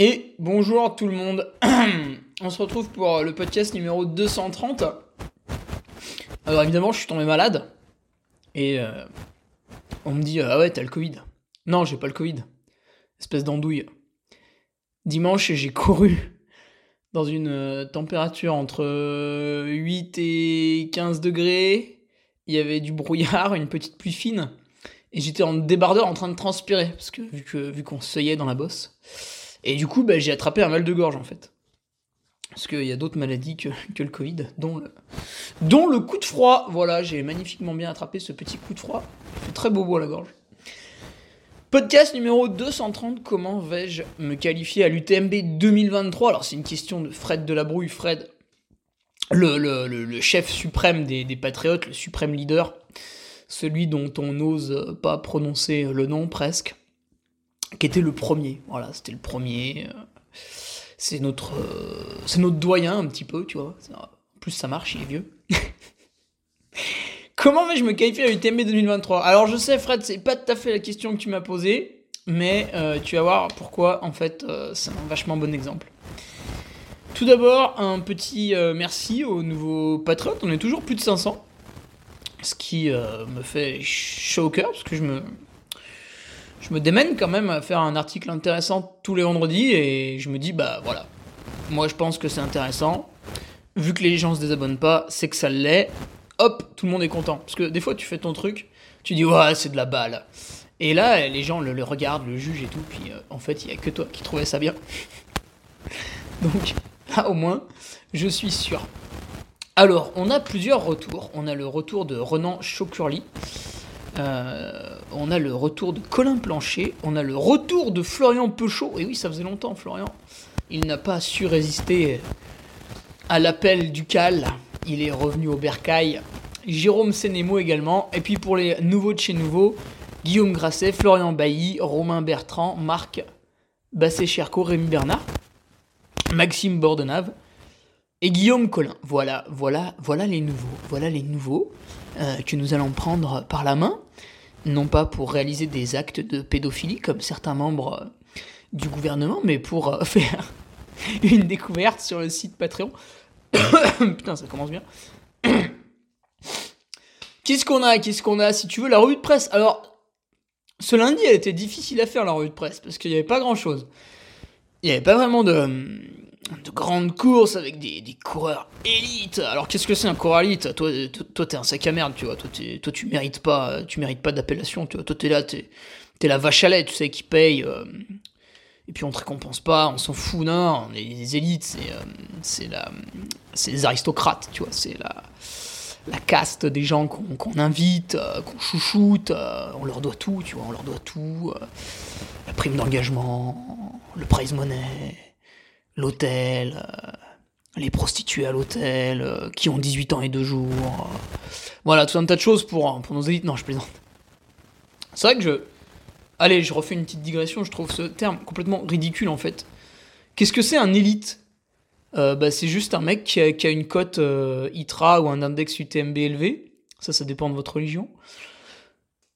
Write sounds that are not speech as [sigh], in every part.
Et bonjour tout le monde. [clears throat] On se retrouve pour le podcast numéro 230. Alors évidemment, je suis tombé malade. Et euh, on me dit Ah ouais, t'as le Covid. Non, j'ai pas le Covid. Espèce d'andouille. Dimanche, j'ai couru [laughs] dans une euh, température entre 8 et 15 degrés. Il y avait du brouillard, une petite pluie fine. Et j'étais en débardeur en train de transpirer. Parce que vu qu'on vu dans la bosse. Et du coup, bah, j'ai attrapé un mal de gorge en fait. Parce qu'il y a d'autres maladies que, le Covid, dont le, dont le coup de froid. Voilà, j'ai magnifiquement bien attrapé ce petit coup de froid. Très beau à la gorge. Podcast numéro 230, comment vais-je me qualifier à l'UTMB 2023 Alors c'est une question de Fred de la Brouille. Fred, le, chef suprême des, des, Patriotes, le suprême leader, celui dont on n'ose pas prononcer le nom presque qui était le premier. Voilà, c'était le premier. Euh, c'est notre, euh, c'est notre doyen un petit peu, tu vois. En plus, ça marche, il est vieux. [laughs] Comment vais-je me qualifier à l'UTMB 2023 Alors, je sais, Fred, c'est pas tout à fait la question que tu m'as posée, mais euh, tu vas voir pourquoi, en fait, c'est un vachement bon exemple. Tout d'abord, un petit merci aux nouveaux patriotes. On est toujours plus de 500. Ce qui me fait chaud au cœur, parce que je me, je me démène quand même à faire un article intéressant tous les vendredis et je me dis, bah voilà, moi je pense que c'est intéressant. Vu que les gens se désabonnent pas, c'est que ça l'est. Hop, tout le monde est content. Parce que des fois, tu fais ton truc, tu dis, ouais, c'est de la balle. Et là, les gens le, regardent, le jugent et tout, puis euh, en fait, il y a que toi qui trouvais ça bien. [laughs] Donc, au moins, je suis sûr. Alors, on a plusieurs retours. On a le retour de Renan Chocurli. Euh, on a le retour de Colin Plancher, on a le retour de Florian Peuchot. Et oui, ça faisait longtemps, Florian. Il n'a pas su résister à l'appel du Cal. Il est revenu au Bercail. Jérôme Sénémo également. Et puis pour les nouveaux de chez nouveau, Guillaume Grasset, Florian Bailly, Romain Bertrand, Marc Bassé-Cherco, Rémi Bernard, Maxime Bordenave et Guillaume Collin. Voilà, voilà, voilà les nouveaux. Voilà les nouveaux euh, que nous allons prendre par la main non pas pour réaliser des actes de pédophilie comme certains membres euh, du gouvernement, mais pour euh, [laughs] faire une découverte sur le site Patreon. [coughs] Putain, ça commence bien. [coughs] Qu'est-ce qu'on a Qu'est-ce qu'on a Si tu veux, la revue de presse? Alors, ce lundi, elle était difficile à faire, la revue de presse, parce qu'il n'y avait pas grand-chose. Il n'y avait pas vraiment de, de grandes courses avec des, coureurs élites. Alors qu'est-ce que c'est un coureur élite? Toi, toi, t'es un sac à merde, tu vois. Toi, tu mérites pas, tu mérites pas d'appellation, tu. Toi, t'es là, t'es, es la vache à lait, tu sais, qui paye. Euh, et puis on te récompense pas, on s'en fout, non. On est les élites, c'est, euh, c'est la, c'est les aristocrates, tu vois. C'est la, la caste des gens qu'on, invite, euh, qu'on chouchoute. on leur doit tout, tu vois. On leur doit tout. la prime d'engagement, le prize money l'hôtel, euh, les prostituées à l'hôtel, euh, qui ont 18 ans et 2 jours. Euh, voilà, tout un tas de choses pour, nos élites. Non, je plaisante. C'est vrai que je. Allez, je refais une petite digression, je trouve ce terme complètement ridicule en fait. Qu'est-ce que c'est un élite? Bah, C'est juste un mec qui a, une cote ITRA ou un index UTMB élevé. Ça, ça dépend de votre religion.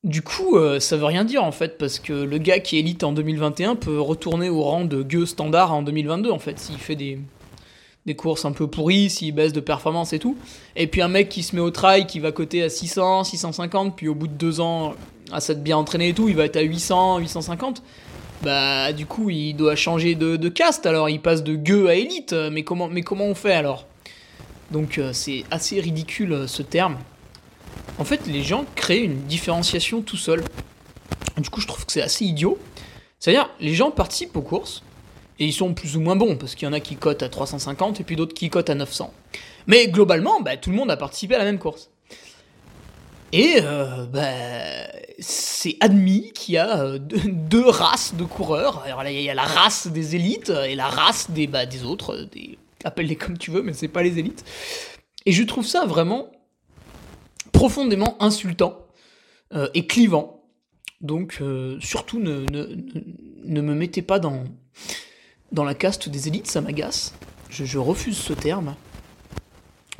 Du coup, euh, ça veut rien dire en fait, parce que le gars qui est élite en 2021 peut retourner au rang de gueux standard en 2022 en fait, s'il fait des, courses un peu pourries, s'il baisse de performance et tout. Et puis un mec qui se met au trail, qui va coter à 600, 650, puis au bout de deux ans, à s'être bien entraîné et tout, il va être à 800, 850. Bah du coup, il doit changer de, caste, alors il passe de gueux à élite. Mais comment, comment on fait alors? Donc euh, c'est assez ridicule euh, ce terme. En fait, les gens créent une différenciation tout seuls. Du coup, je trouve que c'est assez idiot. C'est-à-dire, les gens participent aux courses, et ils sont plus ou moins bons, parce qu'il y en a qui cotent à 350 et puis d'autres qui cotent à 900. Mais globalement, bah, tout le monde a participé à la même course. Et euh, bah, c'est admis qu'il y a euh, deux, races de coureurs. Alors là, il y a la race des élites et la race des, bah, des autres. Appelle-les comme tu veux, mais c'est pas les élites. Et je trouve ça vraiment profondément insultant euh, et clivant. Donc euh, surtout ne, me mettez pas dans, la caste des élites, ça m'agace. Je, refuse ce terme.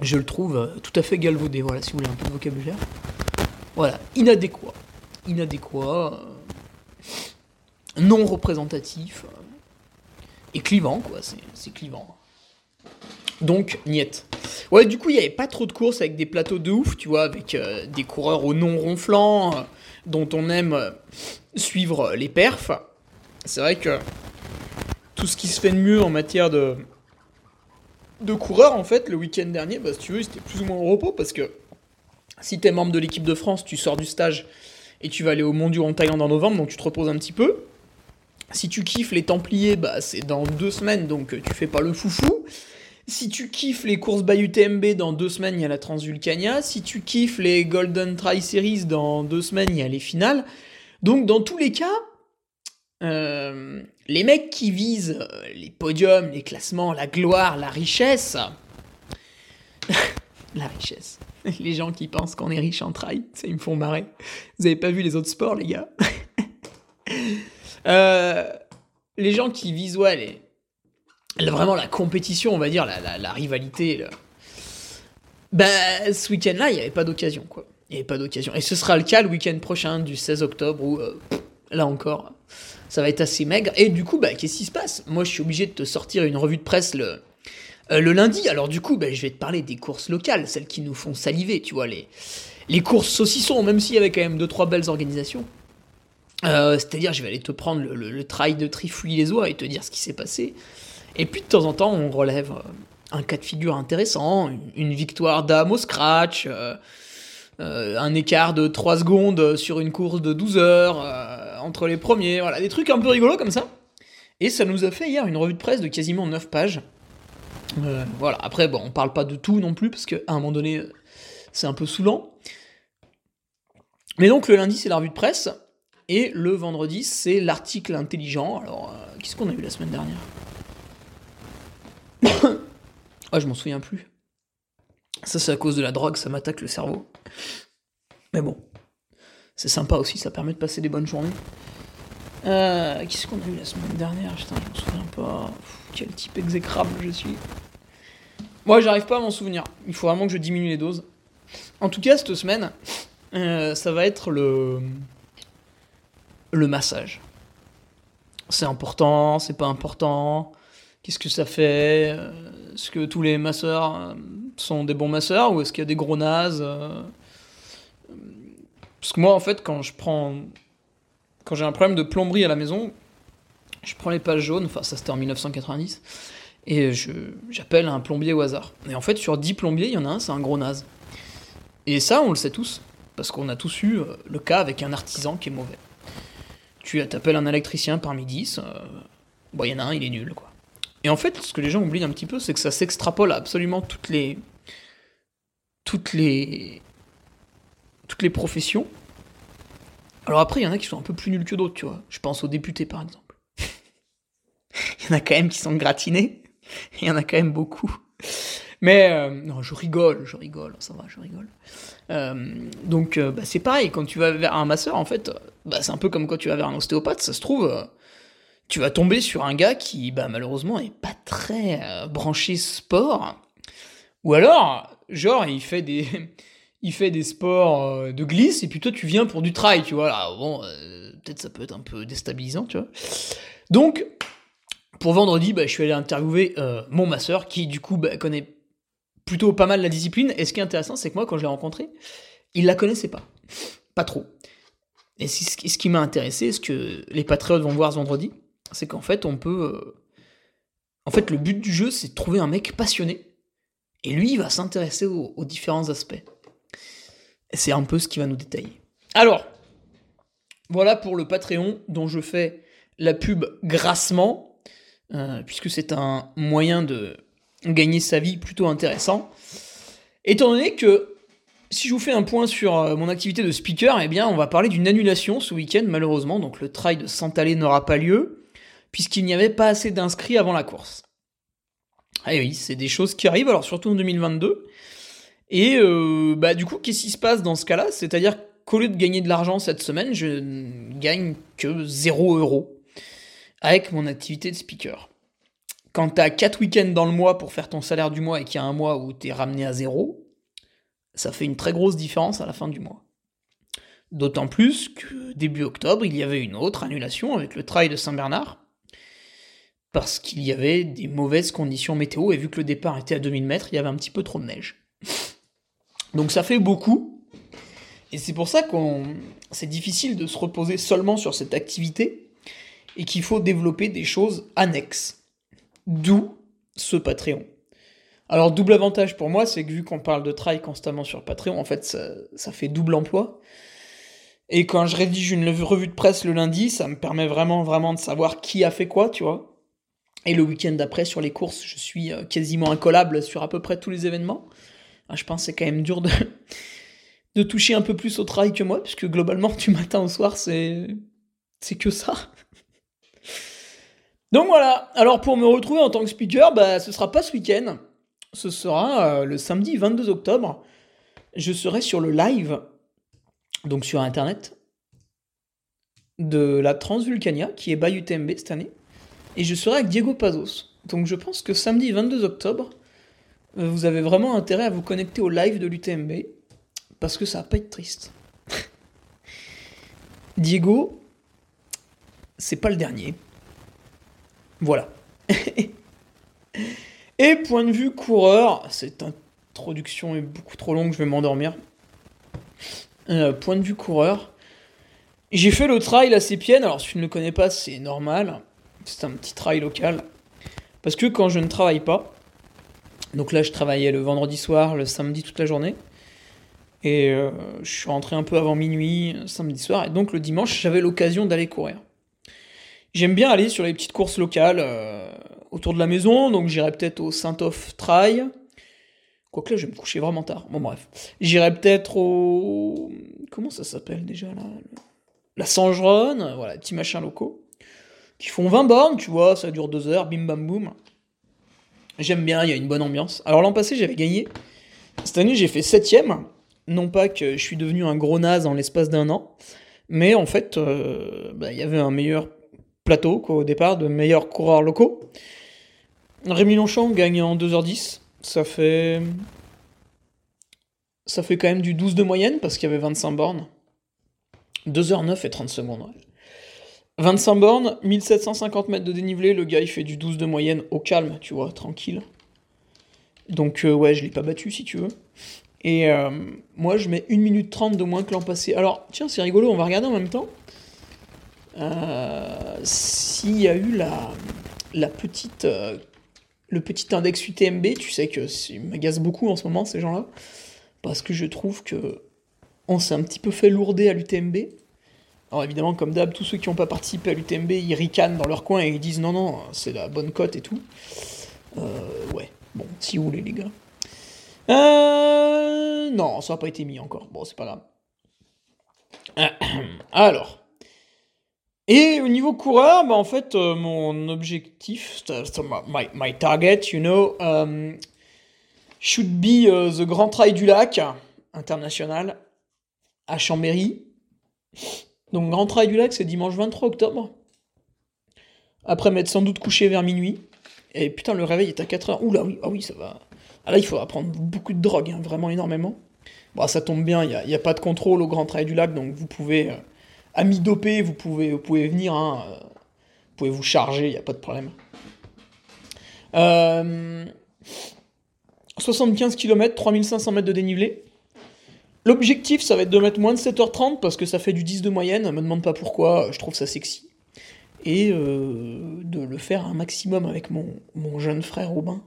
Je le trouve euh, tout à fait galvaudé, voilà, si vous voulez un peu de vocabulaire. Voilà, inadéquat. Inadéquat. non représentatif. et clivant, quoi, c'est clivant. Donc, niet. Ouais, du coup, il n'y avait pas trop de courses avec des plateaux de ouf, tu vois, avec euh, des coureurs au non ronflant, euh, dont on aime euh, suivre les perfs. C'est vrai que tout ce qui se fait de mieux en matière de, de coureurs, en fait, le week-end dernier, bah, si tu veux, c'était plus ou moins au repos, parce que si tu es membre de l'équipe de France, tu sors du stage et tu vas aller au Mondiaux en Thaïlande en novembre, donc tu te reposes un petit peu. Si tu kiffes les Templiers, bah, c'est dans deux semaines, donc tu fais pas le foufou. Si tu kiffes les courses by UTMB, dans deux semaines, il y a la Transvulcania. Si tu kiffes les Golden Tri Series, dans deux semaines, il y a les finales. Donc, dans tous les cas, euh, les mecs qui visent euh, les podiums, les classements, la gloire, la richesse. [laughs] la richesse. [laughs] Les gens qui pensent qu'on est riche en trail, ça, ils me font marrer. Vous avez pas vu les autres sports, les gars? [laughs] Euh, Les gens qui visent, ouais, les, vraiment la compétition, on va dire, la, rivalité. Bah, ce week-end-là, il n'y avait pas d'occasion, quoi. Il n'y avait pas d'occasion. Et ce sera le cas le week-end prochain, du 16 octobre, où, euh, là encore, ça va être assez maigre. Et du coup, bah, qu'est-ce qui se passe? Moi, je suis obligé de te sortir une revue de presse le, euh, le lundi. Alors, du coup, bah, je vais te parler des courses locales, celles qui nous font saliver, tu vois, les, les courses saucissons, même s'il y avait quand même deux, trois belles organisations. Euh, c'est-à-dire, je vais aller te prendre le, le, trail de Trifouille-les-Oies et te dire ce qui s'est passé. Et puis de temps en temps, on relève euh, un cas de figure intéressant, une, victoire d'âme au scratch, euh, euh, un écart de 3 secondes sur une course de 12 heures entre les premiers, voilà, des trucs un peu rigolos comme ça. Et ça nous a fait hier une revue de presse de quasiment 9 pages. voilà, après, bon, on parle pas de tout non plus, parce qu'à un moment donné, c'est un peu saoulant. Mais donc le lundi, c'est la revue de presse, et le vendredi, c'est l'article intelligent. Alors, qu'est-ce qu'on a eu la semaine dernière? Ah, [coughs] je m'en souviens plus. Ça, c'est à cause de la drogue, ça m'attaque le cerveau. Mais bon, c'est sympa aussi, ça permet de passer des bonnes journées. Euh, Qu'est-ce qu'on a eu la semaine dernière? Putain, je m'en souviens pas. quel type exécrable je suis. Moi, j'arrive pas à m'en souvenir. Il faut vraiment que je diminue les doses. En tout cas, cette semaine, euh, ça va être le. le massage. C'est important, c'est pas important Qu'est-ce que ça fait? Est-ce que tous les masseurs euh, sont des bons masseurs ou est-ce qu'il y a des gros nazes euh? Parce que moi, en fait, quand je prends. Quand j'ai un problème de plomberie à la maison, je prends les pages jaunes, enfin, ça c'était en 1990, et j'appelle un plombier au hasard. Et en fait, sur 10 plombiers, il y en a un, c'est un gros naze. Et ça, on le sait tous, parce qu'on a tous eu euh, le cas avec un artisan qui est mauvais. Tu appelles un électricien parmi 10, bon, il y en a un, il est nul, quoi. Et en fait, ce que les gens oublient un petit peu, c'est que ça s'extrapole à absolument toutes les. toutes les. toutes les professions. Alors après, il y en a qui sont un peu plus nuls que d'autres, tu vois. Je pense aux députés, par exemple. [laughs] Il y en a quand même qui sont gratinés. Il y en a quand même beaucoup. Mais euh, non, je rigole, je rigole, ça va, je rigole. Euh, donc euh, bah, c'est pareil, quand tu vas vers un masseur, en fait, bah, c'est un peu comme quand tu vas vers un ostéopathe, ça se trouve, tu vas tomber sur un gars qui, bah, malheureusement, est pas très euh, branché sport. Ou alors, genre, il fait des. [laughs] il fait des sports euh, de glisse, et puis toi, tu viens pour du trail, tu vois. Là, bon, euh, peut-être ça peut être un peu déstabilisant, tu vois. Donc, pour vendredi, bah, je suis allé interviewer mon masseur, qui du coup bah, connaît plutôt pas mal la discipline. Et ce qui est intéressant, c'est que moi, quand je l'ai rencontré, il la connaissait pas. Pas trop. Et ce qui m'a intéressé, ce que les patriotes vont voir ce vendredi, c'est qu'en fait, on peut. En fait, le but du jeu, c'est de trouver un mec passionné. Et lui, il va s'intéresser aux, différents aspects. C'est un peu ce qui va nous détailler. Alors, voilà pour le Patreon dont je fais la pub grassement, euh, puisque c'est un moyen de gagner sa vie plutôt intéressant. Étant donné que si je vous fais un point sur euh, mon activité de speaker, eh bien on va parler d'une annulation ce week-end malheureusement, donc le trail de Santalé n'aura pas lieu, puisqu'il n'y avait pas assez d'inscrits avant la course. Ah oui, c'est des choses qui arrivent, alors surtout en 2022. Et euh, bah du coup, qu'est-ce qui se passe dans ce cas-là? C'est-à-dire qu'au lieu de gagner de l'argent cette semaine, je ne gagne que 0 euros avec mon activité de speaker. Quand t'as 4 week-ends dans le mois pour faire ton salaire du mois et qu'il y a un mois où t'es ramené à zéro, ça fait une très grosse différence à la fin du mois. D'autant plus que début octobre, il y avait une autre annulation avec le trail de Saint-Bernard, parce qu'il y avait des mauvaises conditions météo, et vu que le départ était à 2000 mètres, il y avait un petit peu trop de neige. Donc ça fait beaucoup, et c'est pour ça qu'on c'est difficile de se reposer seulement sur cette activité, et qu'il faut développer des choses annexes. D'où ce Patreon. Alors double avantage pour moi, c'est que vu qu'on parle de trail constamment sur Patreon, en fait ça, ça fait double emploi. Et quand je rédige une revue de presse le lundi, ça me permet vraiment vraiment de savoir qui a fait quoi, tu vois. Et le week-end d'après, sur les courses, je suis euh, quasiment incollable sur à peu près tous les événements. Ah, je pense que c'est quand même dur de, [laughs] de toucher un peu plus au travail que moi, puisque globalement, du matin au soir, c'est, c'est que ça. [laughs] Donc voilà, alors pour me retrouver en tant que speaker, bah, ce sera pas ce week-end, ce sera euh, le samedi 22 octobre. Je serai sur le live, donc sur internet, de la Transvulcania, qui est by UTMB cette année et je serai avec Diego Pazos. Donc je pense que samedi 22 octobre, euh, vous avez vraiment intérêt à vous connecter au live de l'UTMB, parce que ça va pas être triste. [laughs] Diego, c'est pas le dernier. Voilà. [laughs] Et point de vue coureur, cette introduction est beaucoup trop longue, je vais m'endormir. Euh, point de vue coureur, j'ai fait le trail à Sépienne, alors si tu ne le connais pas, c'est normal. C'est un petit trail local. Parce que quand je ne travaille pas, donc là je travaillais le vendredi soir, le samedi toute la journée, et euh, je suis rentré un peu avant minuit, samedi soir, et donc le dimanche j'avais l'occasion d'aller courir. J'aime bien aller sur les petites courses locales euh, autour de la maison, donc j'irai peut-être au Saint-Off Trail. Quoique là, je vais me coucher vraiment tard. Bon, bref. J'irai peut-être au. Comment ça s'appelle déjà là? La Sangeronne, voilà, petits machins locaux qui font 20 bornes, tu vois, ça dure 2 heures, bim bam boum. J'aime bien, il y a une bonne ambiance. Alors l'an passé, j'avais gagné. Cette année, j'ai fait 7ème. Non pas que je suis devenu un gros naze en l'espace d'un an, mais en fait, euh, bah, il y avait un meilleur plateau quoi, au départ, de meilleurs coureurs locaux. Rémi Longchamp gagne en 2h10. Ça fait. Ça fait quand même du 12 de moyenne parce qu'il y avait 25 bornes. 2h09 et 30 secondes. 25 bornes, 1750 mètres de dénivelé, le gars il fait du 12 de moyenne au calme, tu vois, tranquille. Donc euh, ouais, je l'ai pas battu si tu veux. Et euh, moi je mets 1 minute 30 de moins que l'an passé. Alors tiens, c'est rigolo, on va regarder en même temps. Euh, S'il y a eu la, la petite, euh, le petit index UTMB, tu sais que m'agace beaucoup en ce moment ces gens-là. Parce que je trouve que on s'est un petit peu fait lourder à l'UTMB. Alors évidemment, comme d'hab, tous ceux qui n'ont pas participé à l'UTMB, ils ricanent dans leur coin et ils disent non, non, c'est la bonne cote et tout. Euh, ouais, bon, si vous voulez les gars. Euh, non, ça n'a pas été mis encore. Bon, c'est pas grave. [coughs] Alors. Et au niveau coureur, bah en fait, euh, mon objectif, my, target, you know, um, should be the Grand Trail du Lac international à Chambéry. Donc Grand Trail du Lac, c'est dimanche 23 octobre. Après m'être sans doute couché vers minuit. Et putain, le réveil est à 4h. Oula, oui, ah oui, ça va. Ah là, il faudra prendre beaucoup de drogue, hein, vraiment énormément. Bon, ça tombe bien, il n'y a, pas de contrôle au Grand Trail du Lac, donc vous pouvez, euh, amis dopés, vous pouvez, venir, hein, euh, vous pouvez vous charger, il n'y a pas de problème. 75 km, 3500 mètres de dénivelé. L'objectif, ça va être de mettre moins de 7h30 parce que ça fait du 10 de moyenne. Me demande pas pourquoi, je trouve ça sexy. Et euh, de le faire un maximum avec mon, jeune frère Robin.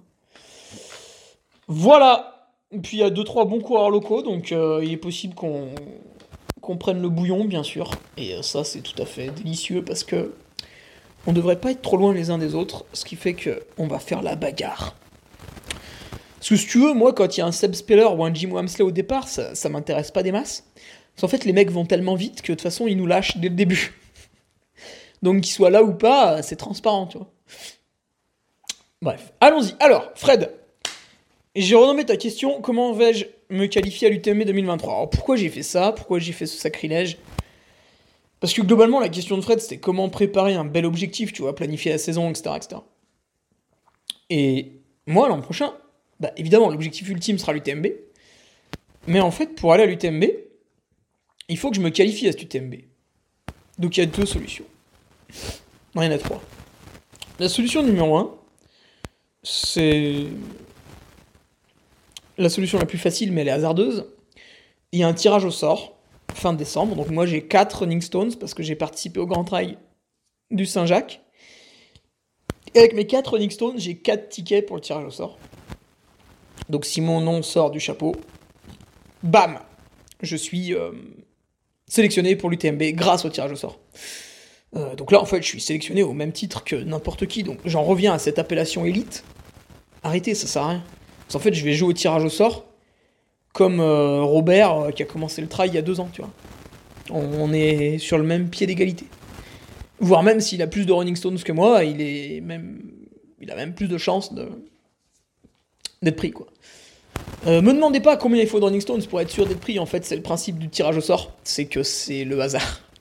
Voilà. Puis il y a 2-3 bons coureurs locaux, donc euh, il est possible qu'on qu'on prenne le bouillon, bien sûr. Et euh, ça, c'est tout à fait délicieux parce que on devrait pas être trop loin les uns des autres, ce qui fait que on va faire la bagarre. Parce que tu veux, moi, quand il y a un Seb Speller ou un Jim Wamsley au départ, ça, ça m'intéresse pas des masses. Parce qu'en fait, les mecs vont tellement vite que de toute façon, ils nous lâchent dès le début. [laughs] Donc, qu'ils soient là ou pas, c'est transparent, tu vois. Bref, allons-y. Alors, Fred, j'ai renommé ta question comment vais-je me qualifier à l'UTM 2023 Alors, pourquoi j'ai fait ça? Pourquoi j'ai fait ce sacrilège? Parce que globalement, la question de Fred, c'était comment préparer un bel objectif, tu vois, planifier la saison, etc. etc. Et moi, l'an prochain, bah, évidemment, l'objectif ultime sera l'UTMB. Mais en fait, pour aller à l'UTMB, il faut que je me qualifie à cet UTMB. Donc il y a deux solutions. Non, il y en a trois. La solution numéro un, c'est la solution la plus facile, mais elle est hasardeuse. Il y a un tirage au sort, fin décembre. Donc moi j'ai 4 Running Stones parce que j'ai participé au Grand Trail du Saint-Jacques. Et avec mes 4 Running Stones, j'ai 4 tickets pour le tirage au sort. Donc si mon nom sort du chapeau, bam, je suis euh, sélectionné pour l'UTMB grâce au tirage au sort. Euh, donc là, en fait, je suis sélectionné au même titre que n'importe qui. Donc j'en reviens à cette appellation élite. Arrêtez, ça sert à rien. Parce qu'en fait, je vais jouer au tirage au sort comme euh, Robert qui a commencé le trail il y a deux ans, tu vois. On, est sur le même pied d'égalité. Voire même s'il a plus de Running Stones que moi, il est même, il a même plus de chances d'être pris, quoi. Euh, me demandez pas combien il faut de Running Stones pour être sûr d'être pris, en fait, c'est le principe du tirage au sort, c'est que c'est le hasard. [laughs]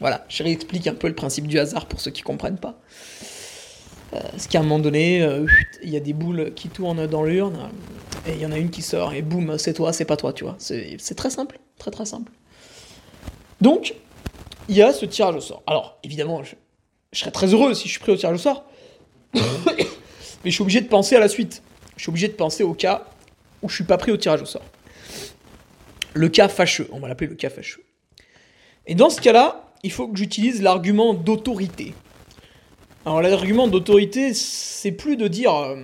Voilà, je réexplique un peu le principe du hasard pour ceux qui comprennent pas. Euh, qu'à un moment donné, euh, il y a des boules qui tournent dans l'urne, et il y en a une qui sort, et boum, c'est toi, c'est pas toi, tu vois. C'est très simple, très très simple. Donc, il y a ce tirage au sort. Alors, évidemment, je, je serais très heureux si je suis pris au tirage au sort, [coughs] mais je suis obligé de penser à la suite je suis obligé de penser au cas où je suis pas pris au tirage au sort. Le cas fâcheux, on va l'appeler le cas fâcheux. Et dans ce cas-là, il faut que j'utilise l'argument d'autorité. Alors l'argument d'autorité, c'est plus de dire euh,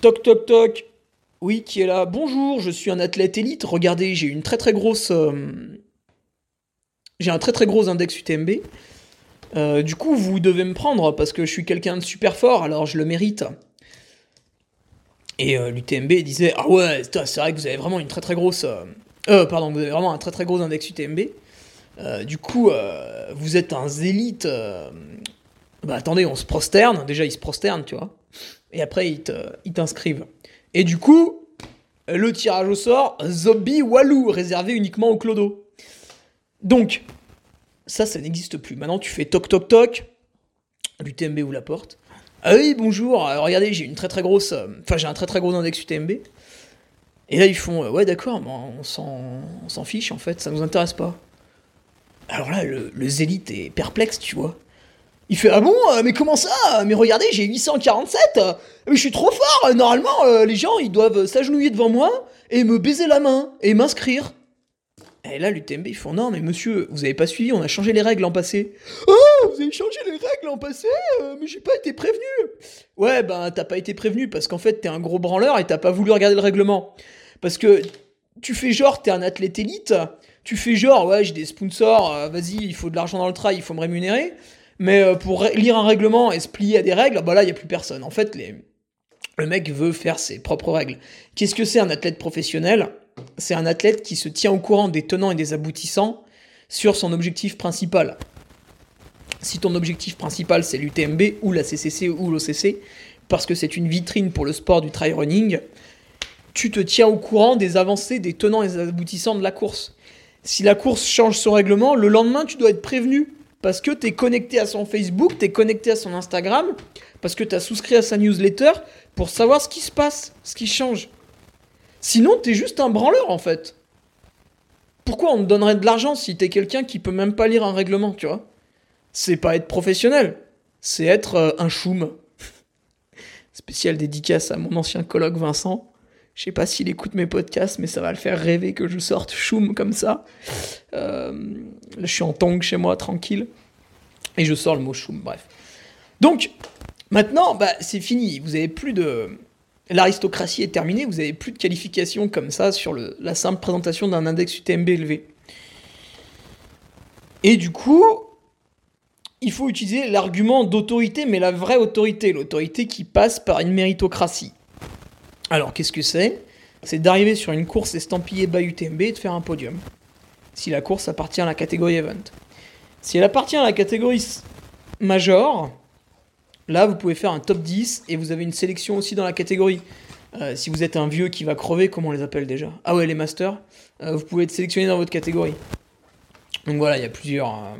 toc toc toc, oui qui est là, bonjour, je suis un athlète élite, regardez, j'ai une très très grosse, euh, j'ai un très très gros index UTMB. Euh, du coup, vous devez me prendre parce que je suis quelqu'un de super fort, alors je le mérite. Et euh, l'UTMB disait Ah ouais, c'est vrai que vous avez vraiment une très grosse. Euh, euh, pardon, vous avez vraiment un très très gros index UTMB. du coup, vous êtes un zélite. bah attendez, on se prosterne. Déjà, ils se prosternent, tu vois. Et après, ils t'inscrivent. Et du coup, le tirage au sort, Zombie Walou, réservé uniquement au clodo. Donc, ça, ça n'existe plus. Maintenant, tu fais toc toc toc. L'UTMB ouvre la porte. Ah oui, bonjour, euh, regardez, j'ai une très très grosse. Euh, enfin, j'ai un très très gros index UTMB. Et là, ils font euh, Ouais, d'accord, on s'en fiche en fait, ça nous intéresse pas. Alors là, le, zélite est perplexe, tu vois. Il fait Ah bon, mais comment ça? Mais regardez, j'ai 847 Mais je suis trop fort Normalement, les gens, ils doivent s'agenouiller devant moi et me baiser la main et m'inscrire. Et là, l'UTMB, ils font Non, mais monsieur, vous avez pas suivi, on a changé les règles l'an passé. Oh, vous avez changé les règles l'an passé, euh, mais j'ai pas été prévenu. Ouais, ben, t'as pas été prévenu parce qu'en fait, t'es un gros branleur et t'as pas voulu regarder le règlement. Parce que tu fais genre, t'es un athlète élite, tu fais genre, ouais, j'ai des sponsors, euh, vas-y, il faut de l'argent dans le trail, il faut me rémunérer. Mais euh, pour lire un règlement et se plier à des règles, bah là, il y a plus personne. En fait, les... le mec veut faire ses propres règles. Qu'est-ce que c'est un athlète professionnel? C'est un athlète qui se tient au courant des tenants et des aboutissants sur son objectif principal. Si ton objectif principal c'est l'UTMB ou la CCC ou l'OCC, parce que c'est une vitrine pour le sport du trail running, tu te tiens au courant des avancées, des tenants et des aboutissants de la course. Si la course change son règlement, le lendemain tu dois être prévenu parce que tu es connecté à son Facebook, tu es connecté à son Instagram, parce que tu as souscrit à sa newsletter pour savoir ce qui se passe, ce qui change. Sinon, t'es juste un branleur en fait. Pourquoi on te donnerait de l'argent si t'es quelqu'un qui peut même pas lire un règlement, tu vois? C'est pas être professionnel, c'est être euh, un choum. [laughs] Spécial dédicace à mon ancien colloque Vincent. Je sais pas s'il écoute mes podcasts, mais ça va le faire rêver que je sorte choum comme ça. Euh, je suis en tongue chez moi, tranquille. Et je sors le mot choum, bref. Donc, maintenant, bah, c'est fini. Vous avez plus de. L'aristocratie est terminée, vous avez plus de qualifications comme ça sur la simple présentation d'un index UTMB élevé. Et du coup, il faut utiliser l'argument d'autorité, mais la vraie autorité, l'autorité qui passe par une méritocratie. Alors, qu'est-ce que c'est? C'est d'arriver sur une course estampillée bas UTMB et de faire un podium. Si la course appartient à la catégorie event. Si elle appartient à la catégorie major, là vous pouvez faire un top 10 et vous avez une sélection aussi dans la catégorie. Euh, si vous êtes un vieux qui va crever, comment on les appelle déjà Ah ouais, les masters. Euh, vous pouvez être sélectionné dans votre catégorie. Donc voilà, il y a plusieurs euh,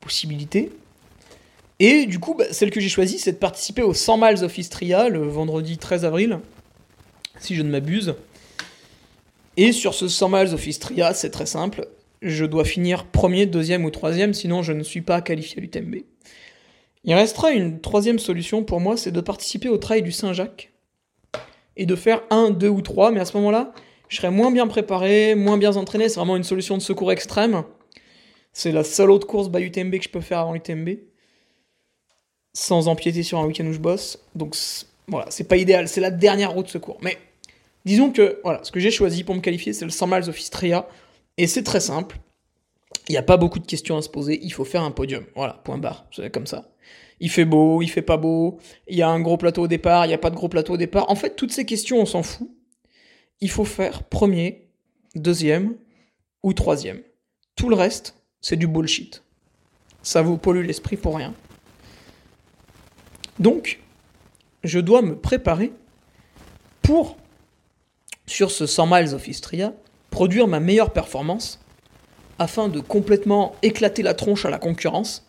possibilités. Et du coup, bah, celle que j'ai choisie, c'est de participer au 100 miles of Istria le vendredi 13 avril, si je ne m'abuse. Et sur ce 100 miles of Istria, c'est très simple. Je dois finir premier, deuxième ou troisième, sinon je ne suis pas qualifié à l'UTMB. Il restera une troisième solution pour moi, c'est de participer au trail du Saint-Jacques et de faire un, deux ou trois, mais à ce moment-là, je serai moins bien préparé, moins bien entraîné, c'est vraiment une solution de secours extrême. C'est la seule autre course by UTMB que je peux faire avant l'UTMB, sans empiéter sur un week-end où je bosse. Donc voilà, c'est pas idéal, c'est la dernière route de secours. Mais disons que voilà, ce que j'ai choisi pour me qualifier, c'est le 100 miles of Istria, et c'est très simple. Il n'y a pas beaucoup de questions à se poser, il faut faire un podium. Voilà, point barre, c'est comme ça. Il fait beau, il fait pas beau, il y a un gros plateau au départ, il n'y a pas de gros plateau au départ. En fait, toutes ces questions, on s'en fout. Il faut faire premier, deuxième ou troisième. Tout le reste, c'est du bullshit. Ça vous pollue l'esprit pour rien. Donc, je dois me préparer pour, sur ce 100 miles of Istria, produire ma meilleure performance afin de complètement éclater la tronche à la concurrence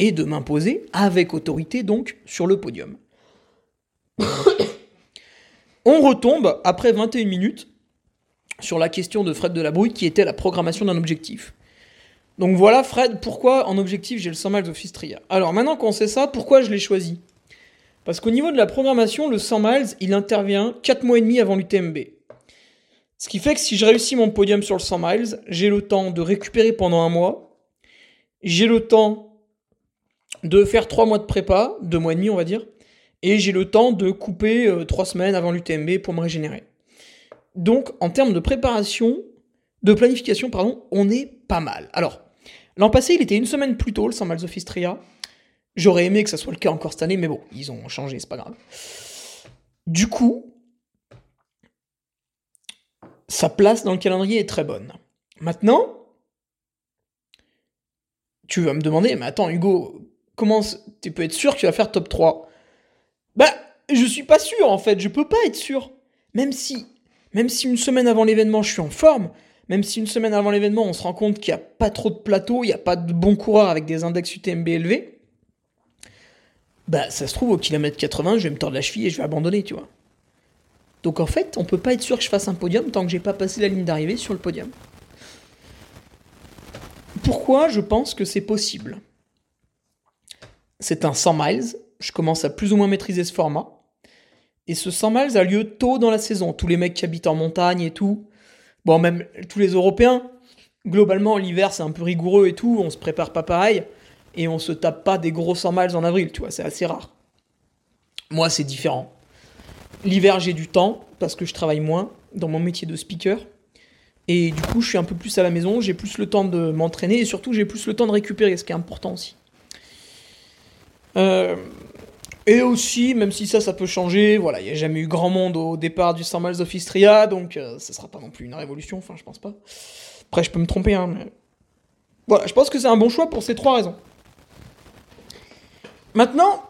et de m'imposer avec autorité donc sur le podium. On retombe après 21 minutes sur la question de Fred de la Brouille qui était la programmation d'un objectif. Donc voilà Fred, pourquoi en objectif j'ai le 100 miles of Istria? Alors maintenant qu'on sait ça, pourquoi je l'ai choisi? Parce qu'au niveau de la programmation, le 100 miles, il intervient 4 mois et demi avant l'UTMB. Ce qui fait que si je réussis mon podium sur le 100 miles, j'ai le temps de récupérer pendant un mois, j'ai le temps de faire 3 mois de prépa, 2 mois et demi on va dire, et j'ai le temps de couper 3 semaines avant l'UTMB pour me régénérer. Donc en termes de préparation, de planification, pardon, on est pas mal. Alors, l'an passé il était une semaine plus tôt, le 100 miles of Istria. J'aurais aimé que ça soit le cas encore cette année, mais bon, ils ont changé, c'est pas grave. Du coup, sa place dans le calendrier est très bonne. Maintenant, tu vas me demander, mais attends Hugo, comment tu peux être sûr que tu vas faire top 3 Bah, je suis pas sûr en fait, je peux pas être sûr. Même si, même si une semaine avant l'événement je suis en forme, même si une semaine avant l'événement on se rend compte qu'il n'y a pas trop de plateaux, il n'y a pas de bons coureurs avec des index UTMB élevés, bah ça se trouve au kilomètre 80 je vais me tordre la cheville et je vais abandonner, tu vois. Donc en fait, on peut pas être sûr que je fasse un podium tant que j'ai pas passé la ligne d'arrivée sur le podium. Pourquoi je pense que c'est possible? C'est un 100 miles, je commence à plus ou moins maîtriser ce format. Et ce 100 miles a lieu tôt dans la saison. Tous les mecs qui habitent en montagne et tout, bon, même tous les Européens, globalement, l'hiver c'est un peu rigoureux et tout, on se prépare pas pareil, et on se tape pas des gros 100 miles en avril, tu vois, c'est assez rare. Moi, c'est différent. L'hiver, j'ai du temps parce que je travaille moins dans mon métier de speaker. Et du coup, je suis un peu plus à la maison, j'ai plus le temps de m'entraîner et surtout, j'ai plus le temps de récupérer, ce qui est important aussi. Euh, et aussi, même si ça, ça peut changer, voilà, il n'y a jamais eu grand monde au départ du 100 miles of Istria, donc euh, ça sera pas non plus une révolution, enfin, je pense pas. Après, je peux me tromper, hein, mais. Voilà, je pense que c'est un bon choix pour ces trois raisons. Maintenant,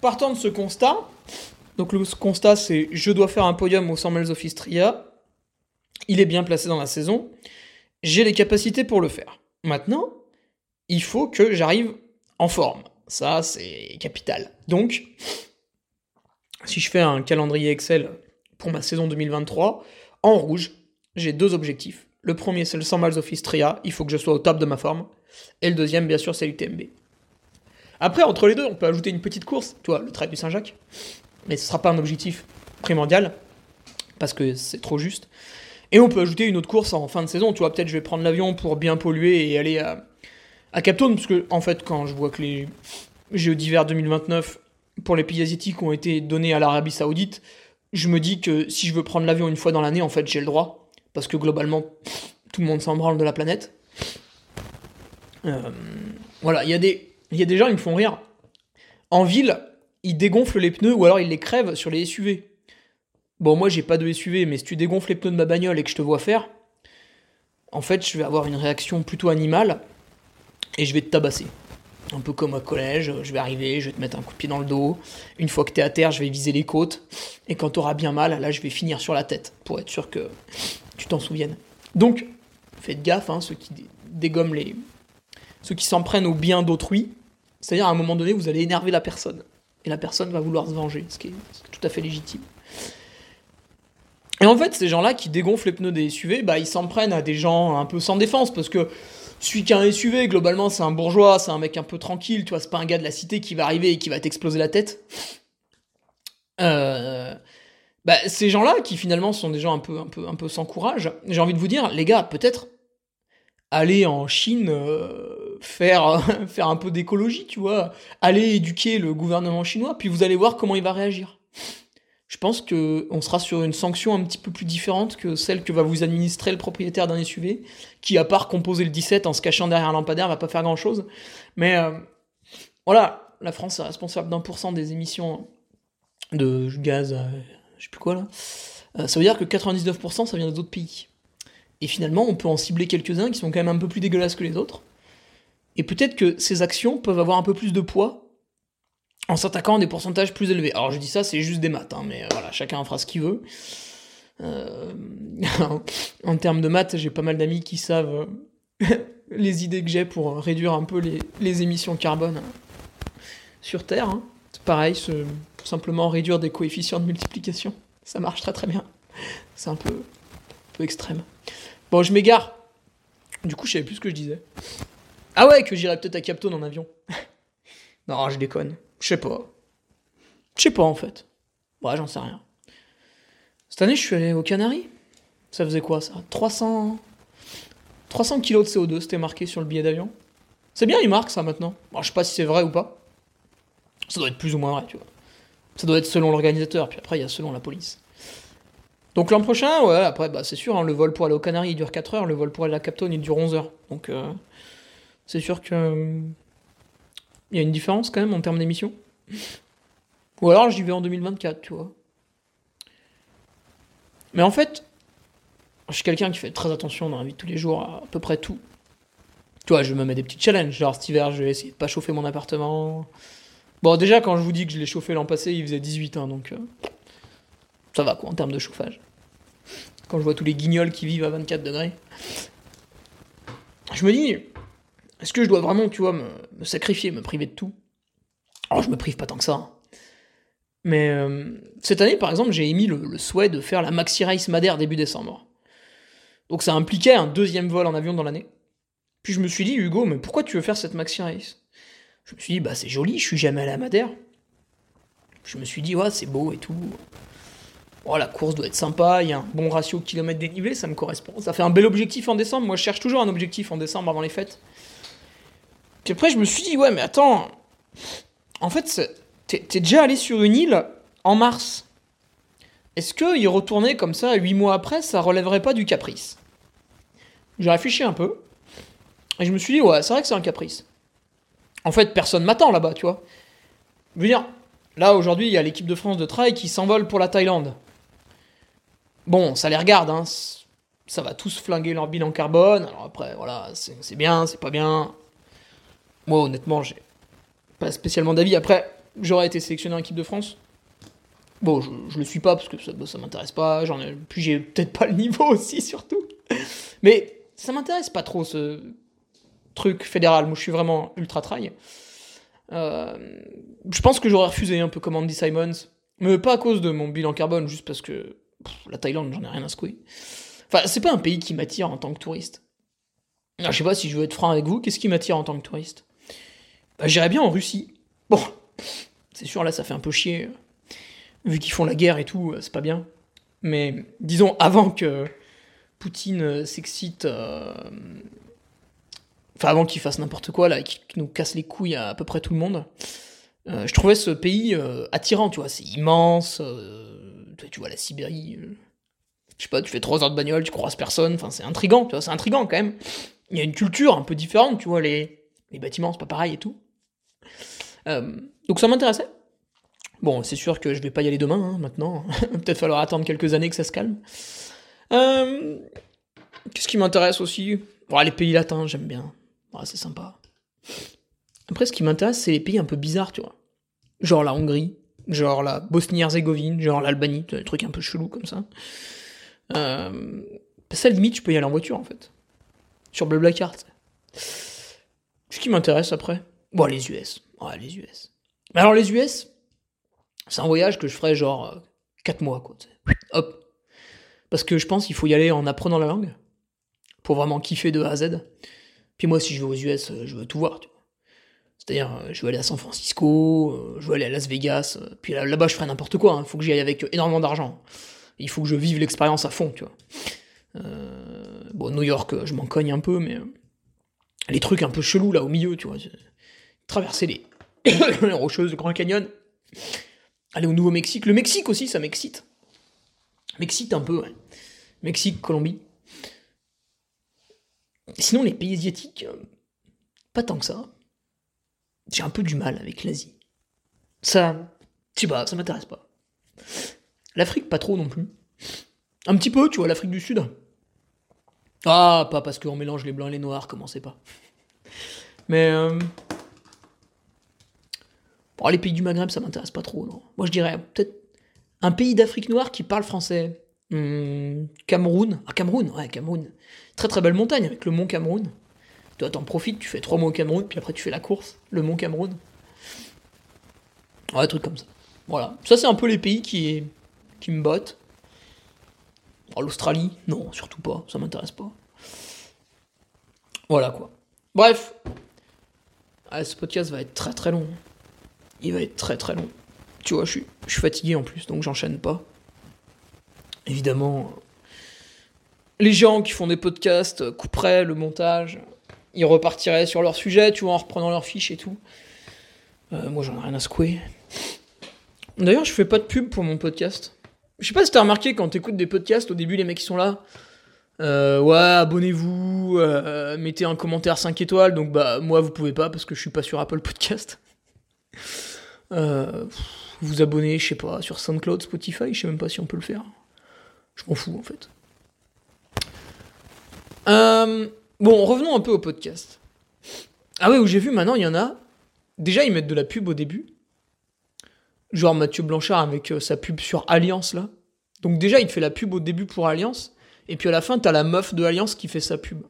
partant de ce constat, donc le constat c'est je dois faire un podium au 100 miles of Istria, il est bien placé dans la saison, j'ai les capacités pour le faire. Maintenant, il faut que j'arrive en forme. Ça, c'est capital. Donc, si je fais un calendrier Excel pour ma saison 2023. En rouge, j'ai deux objectifs. Le premier, c'est le 100 miles of Istria. Il faut que je sois au top de ma forme. Et le deuxième, bien sûr, c'est l'UTMB. Après, entre les deux, on peut ajouter une petite course, tu vois, le trait du Saint-Jacques. Mais ce sera pas un objectif primordial, parce que c'est trop juste. Et on peut ajouter une autre course en fin de saison. Tu vois, peut-être je vais prendre l'avion pour bien polluer et aller à, à Cap Town, parce que, en fait, quand je vois que les Jeux d'hiver 2029 pour les pays asiatiques ont été donnés à l'Arabie Saoudite, je me dis que si je veux prendre l'avion une fois dans l'année, en fait, j'ai le droit. Parce que globalement, tout le monde s'en branle de la planète. Euh, voilà, il y, a des, y a des gens, ils me font rire. En ville, ils dégonflent les pneus ou alors ils les crèvent sur les SUV. Bon, moi, j'ai pas de SUV, mais si tu dégonfles les pneus de ma bagnole et que je te vois faire, en fait, je vais avoir une réaction plutôt animale et je vais te tabasser. Un peu comme au collège, je vais arriver, je vais te mettre un coup de pied dans le dos. Une fois que t'es à terre, je vais viser les côtes. Et quand t'auras bien mal, là, je vais finir sur la tête pour être sûr que tu t'en souviennes. Donc, faites gaffe, hein, ceux qui dégomment les. ceux qui s'en prennent au bien d'autrui. C'est-à-dire, à un moment donné, vous allez énerver la personne. Et la personne va vouloir se venger, ce qui est, ce qui est tout à fait légitime. Et en fait, ces gens-là qui dégonflent les pneus des SUV, bah, ils s'en prennent à des gens un peu sans défense, parce que celui qui a un SUV, globalement, c'est un bourgeois, c'est un mec un peu tranquille, tu vois, c'est pas un gars de la cité qui va arriver et qui va t'exploser la tête. Euh, bah, ces gens-là, qui finalement sont des gens un peu, un peu, un peu sans courage, j'ai envie de vous dire, les gars, peut-être aller en Chine euh, faire, [laughs] faire un peu d'écologie, tu vois, aller éduquer le gouvernement chinois, puis vous allez voir comment il va réagir pense qu'on sera sur une sanction un petit peu plus différente que celle que va vous administrer le propriétaire d'un SUV, qui, à part composer le 17 en se cachant derrière un lampadaire, va pas faire grand chose. Mais euh, voilà, la France est responsable d'un pour cent des émissions de gaz, euh, je sais plus quoi là. Euh, ça veut dire que 99% ça vient des autres pays. Et finalement, on peut en cibler quelques-uns qui sont quand même un peu plus dégueulasses que les autres. Et peut-être que ces actions peuvent avoir un peu plus de poids en s'attaquant à des pourcentages plus élevés. Alors je dis ça, c'est juste des maths, hein, mais euh, voilà, chacun fera ce qu'il veut. Euh, [laughs] en termes de maths, j'ai pas mal d'amis qui savent euh, [laughs] les idées que j'ai pour réduire un peu les, émissions carbone sur Terre. Hein. Pareil, tout simplement réduire des coefficients de multiplication. Ça marche très très bien. C'est un peu, un peu extrême. Bon, je m'égare. Du coup, je savais plus ce que je disais. Ah ouais, que j'irais peut-être à Capton en avion. [laughs] non, je déconne. Je sais pas. Je sais pas en fait. Ouais, j'en sais rien. Cette année, je suis allé aux Canaries. Ça faisait quoi ça? 300 300 kilos de CO2, c'était marqué sur le billet d'avion. C'est bien, il marque ça maintenant. Bon, je sais pas si c'est vrai ou pas. Ça doit être plus ou moins vrai, tu vois. Ça doit être selon l'organisateur, puis après, il y a selon la police. Donc l'an prochain, ouais, après, bah, c'est sûr, hein, le vol pour aller aux Canaries, il dure 4 heures, le vol pour aller à Capton, il dure 11 heures. Donc, euh, c'est sûr que il y a une différence quand même en termes d'émissions? Ou alors j'y vais en 2024, tu vois. Mais en fait, je suis quelqu'un qui fait très attention dans la vie de tous les jours à, peu près tout. Tu vois, je me mets des petits challenges. Genre cet hiver, je vais essayer de pas chauffer mon appartement. Bon, déjà, quand je vous dis que je l'ai chauffé l'an passé, il faisait 18 ans, donc euh, ça va quoi en termes de chauffage. Quand je vois tous les guignols qui vivent à 24 degrés, je me dis, est-ce que je dois vraiment, tu vois, me, sacrifier, me priver de tout? Alors, je me prive pas tant que ça. Hein. Mais euh, cette année, par exemple, j'ai émis le, souhait de faire la Maxi Race Madère début décembre. Donc ça impliquait un deuxième vol en avion dans l'année. Puis je me suis dit, Hugo, mais pourquoi tu veux faire cette Maxi Race? Je me suis dit, bah c'est joli, je suis jamais allé à Madère. Je me suis dit, ouais, c'est beau et tout. Oh, la course doit être sympa, il y a un bon ratio kilomètre dénivelé, ça me correspond. Ça fait un bel objectif en décembre. Moi, je cherche toujours un objectif en décembre avant les fêtes. Puis après, je me suis dit, ouais, mais attends, en fait, t'es déjà allé sur une île en mars. Est-ce que y retourner comme ça, huit mois après, ça relèverait pas du caprice? J'ai réfléchi un peu. Et je me suis dit, ouais, c'est vrai que c'est un caprice. En fait, personne m'attend là-bas, tu vois. Je veux dire, là, aujourd'hui, il y a l'équipe de France de trail qui s'envole pour la Thaïlande. Bon, ça les regarde, hein. Ça va tous flinguer leur bilan carbone. Alors après, voilà, c'est bien, c'est pas bien. Moi, honnêtement, j'ai pas spécialement d'avis. Après, j'aurais été sélectionné en équipe de France. Bon, je, le suis pas parce que ça, ça m'intéresse pas. J'en ai, puis j'ai peut-être pas le niveau [laughs] aussi, surtout. Mais ça m'intéresse pas trop ce truc fédéral. Moi, je suis vraiment ultra trail. Euh, je pense que j'aurais refusé un peu comme Andy Simons. Mais pas à cause de mon bilan carbone, juste parce que la Thaïlande, j'en ai rien à secouer. Enfin, c'est pas un pays qui m'attire en tant que touriste. je sais pas si je veux être franc avec vous, qu'est-ce qui m'attire en tant que touriste? Bah, J'irais bien en Russie. Bon, c'est sûr, là, ça fait un peu chier. Vu qu'ils font la guerre et tout, c'est pas bien. Mais disons, avant que Poutine s'excite. Euh, enfin, avant qu'il fasse n'importe quoi, là, qu'il nous casse les couilles à à peu près tout le monde. Euh, je trouvais ce pays euh, attirant, tu vois, c'est immense, tu vois la Sibérie, je sais pas, tu fais trois heures de bagnole, tu croises personne, enfin c'est intrigant, tu vois, c'est intrigant quand même. Il y a une culture un peu différente, tu vois, les, les bâtiments c'est pas pareil et tout. Donc ça m'intéressait. Bon, c'est sûr que je vais pas y aller demain, hein, maintenant. [laughs] Peut-être falloir attendre quelques années que ça se calme. Euh, qu'est-ce qui m'intéresse aussi? Les pays latins, j'aime bien. c'est sympa. Après, ce qui m'intéresse, c'est les pays un peu bizarres, tu vois. Genre la Hongrie, genre la Bosnie-Herzégovine, genre l'Albanie, des trucs un peu chelous comme ça. Euh, ça, limite, je peux y aller en voiture, en fait. Sur Blablacar, Ce qui m'intéresse après Bon, les US. Ouais, les US. Mais alors, les US, c'est un voyage que je ferai genre 4 mois, quoi. Hop, parce que je pense qu'il faut y aller en apprenant la langue pour vraiment kiffer de A à Z. Puis moi, si je vais aux US, euh, je veux tout voir. C'est-à-dire, euh, je veux aller à San Francisco, euh, je veux aller à Las Vegas, puis là-bas, je ferai n'importe quoi. Il hein. faut que j'y aille avec énormément d'argent. Il faut que je vive l'expérience à fond, tu vois. bon, New York, je m'en cogne un peu, mais les trucs un peu chelous là au milieu, tu vois. Traverser les, [coughs] rocheuses du Grand Canyon. Aller au Nouveau-Mexique. Le Mexique aussi, ça m'excite. M'excite un peu, ouais. Mexique, Colombie. Sinon, les pays asiatiques, euh, pas tant que ça. J'ai un peu du mal avec l'Asie. Ça, je sais pas, ça m'intéresse pas. L'Afrique, pas trop non plus. Un petit peu, tu vois, l'Afrique du Sud. Ah, pas parce qu'on mélange les blancs et les noirs, commencez pas. Mais. Euh... Bon, les pays du Maghreb, ça m'intéresse pas trop. Moi, je dirais peut-être un pays d'Afrique noire qui parle français. Hmm, Cameroun. Ah, Cameroun, ouais, Cameroun. Très très belle montagne avec le mont Cameroun. Toi, t'en profites, tu fais trois mois au Cameroun, puis après tu fais la course, le mont Cameroun. Ouais, truc comme ça. Voilà. Ça, c'est un peu les pays qui, qui me bottent. Oh, L'Australie, non, surtout pas, ça m'intéresse pas. Voilà quoi. Bref. Ah, ce podcast va être très très long. Il va être très très long. Tu vois, je suis, fatigué en plus, donc j'enchaîne pas. Évidemment, les gens qui font des podcasts couperaient le montage, ils repartiraient sur leur sujet, tu vois, en reprenant leurs fiches et tout. Euh, moi, j'en ai rien à secouer. D'ailleurs, je fais pas de pub pour mon podcast. Je sais pas si t'as remarqué quand t'écoutes des podcasts, au début, les mecs qui sont là. Euh, ouais, abonnez-vous, euh, mettez un commentaire 5 étoiles. Donc, bah, moi, vous pouvez pas parce que je suis pas sur Apple Podcast. Euh, vous abonner, je sais pas, sur SoundCloud, Spotify, je sais même pas si on peut le faire. Je m'en fous en fait. Euh, bon, revenons un peu au podcast. Ah ouais, où j'ai vu maintenant, il y en a. Déjà, ils mettent de la pub au début. Genre Mathieu Blanchard avec euh, sa pub sur Alliance là. Donc déjà, il fait la pub au début pour Alliance. Et puis à la fin, t'as la meuf de Alliance qui fait sa pub.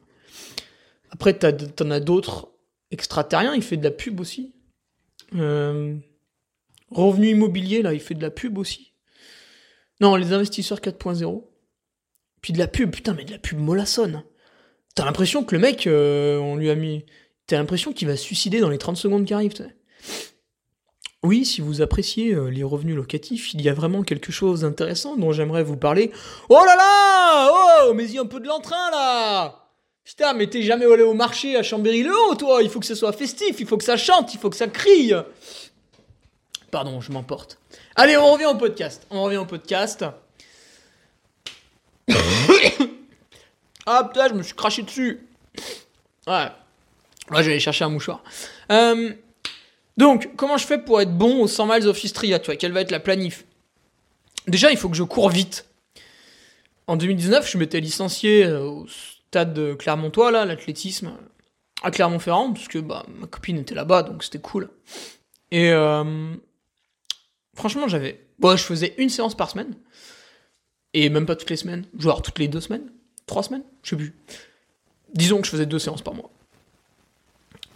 Après, t'en as d'autres extraterriens, il fait de la pub aussi. Euh, Revenu immobilier, là, il fait de la pub aussi. Non, les investisseurs 4.0. Puis de la pub, putain, mais de la pub mollassonne. T'as l'impression que le mec, euh, on lui a mis. T'as l'impression qu'il va se suicider dans les 30 secondes qui arrivent. Oui, si vous appréciez euh, les revenus locatifs, il y a vraiment quelque chose d'intéressant dont j'aimerais vous parler. Oh là là Oh, mais y a un peu de l'entrain là Putain, mais t'es jamais allé au marché à Chambéry-le-Haut, toi Il faut que ce soit festif, il faut que ça chante, il faut que ça crie Pardon, je m'emporte. Allez, on revient au podcast. On revient au podcast. [coughs] ah putain, je me suis craché dessus. Ouais. Là, aller chercher un mouchoir. Euh, donc, comment je fais pour être bon au 100 miles of Istria Tu vois, quelle va être la planif? Déjà, il faut que je cours vite. En 2019, je m'étais licencié euh, au de Clermontois, là, l'athlétisme, à Clermont-Ferrand, parce que bah, ma copine était là-bas, donc c'était cool. Et euh, Franchement, j'avais. Bon, je faisais une séance par semaine. Et même pas toutes les semaines. Genre toutes les deux semaines. Trois semaines Je sais plus. Disons que je faisais deux séances par mois.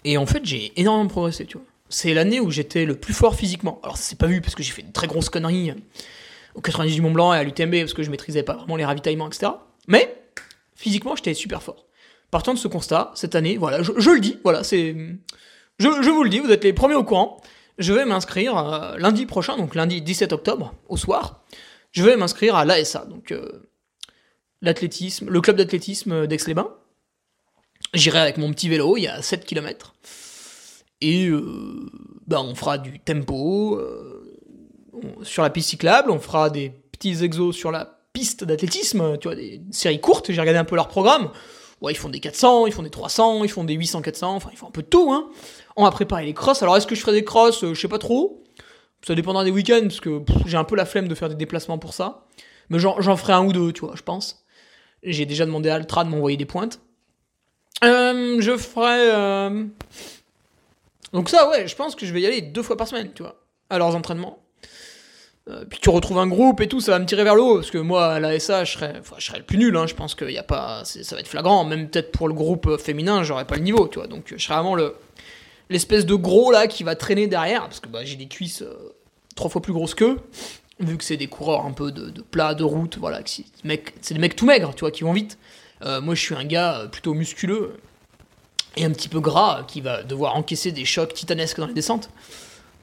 Et en fait, j'ai énormément progressé, tu vois. C'est l'année où j'étais le plus fort physiquement. Alors, ça s'est pas vu parce que j'ai fait de très grosses conneries au 90 du Mont Blanc et à l'UTMB parce que je maîtrisais pas vraiment les ravitaillements, etc. Mais physiquement, j'étais super fort. Partant de ce constat, cette année, voilà, je, le dis, voilà, c'est, je, vous le dis, vous êtes les premiers au courant. Je vais m'inscrire euh, lundi prochain, donc lundi 17 octobre, au soir. Je vais m'inscrire à l'ASA, donc euh, l'athlétisme, le club d'athlétisme d'Aix-les-Bains. J'irai avec mon petit vélo, il y a 7 km. Et euh, bah, on fera du tempo sur la piste cyclable, on fera des petits exos sur la piste d'athlétisme, tu vois, des séries courtes, j'ai regardé un peu leur programme. Ouais, ils font des 400, ils font des 300, ils font des 800-400, enfin, ils font un peu de tout, hein. On va préparer les crosses. Alors, est-ce que je ferai des crosses? Euh, Je sais pas trop. Ça dépendra des week-ends, parce que j'ai un peu la flemme de faire des déplacements pour ça. Mais j'en ferai un ou deux, tu vois, je pense. J'ai déjà demandé à Altra de m'envoyer des pointes. Euh, je ferai... Euh, donc ça, ouais, je pense que je vais y aller deux fois par semaine, tu vois, à leurs entraînements. Euh, puis tu retrouves un groupe et tout, ça va me tirer vers le haut, parce que moi, à la SA, je serais, le plus nul, hein, je pense qu'il y a pas, ça va être flagrant, même peut-être pour le groupe euh, féminin, j'aurais pas le niveau, tu vois, donc je serais vraiment le, l'espèce de gros là qui va traîner derrière, parce que bah, j'ai des cuisses euh, trois fois plus grosses qu'eux, vu que c'est des coureurs un peu de, plat, de route, voilà, c'est des mecs tout maigres, tu vois, qui vont vite. moi, je suis un gars plutôt musculeux et un petit peu gras, qui va devoir encaisser des chocs titanesques dans les descentes.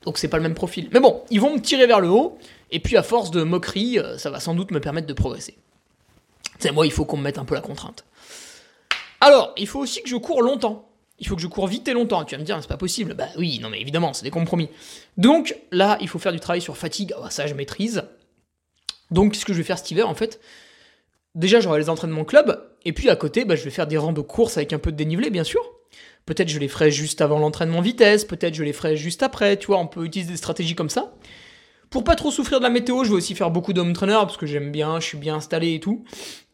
Donc c'est pas le même profil. Mais bon, ils vont me tirer vers le haut. Et puis à force de moquerie, euh, ça va sans doute me permettre de progresser. C'est moi, il faut qu'on me mette un peu la contrainte. Alors, il faut aussi que je cours longtemps. Il faut que je cours vite et longtemps. Tu vas me dire, c'est pas possible. Bah oui, non mais évidemment, c'est des compromis. Donc là, il faut faire du travail sur fatigue. Ah, ça, je maîtrise. Donc, qu'est-ce que je vais faire cet hiver en fait Déjà, j'aurai les entraînements club. Et puis à côté, bah, je vais faire des rangs de course avec un peu de dénivelé, bien sûr. Peut-être je les ferai juste avant l'entraînement vitesse, peut-être je les ferai juste après, tu vois, on peut utiliser des stratégies comme ça. Pour pas trop souffrir de la météo, je vais aussi faire beaucoup d'home trainer parce que j'aime bien, je suis bien installé et tout.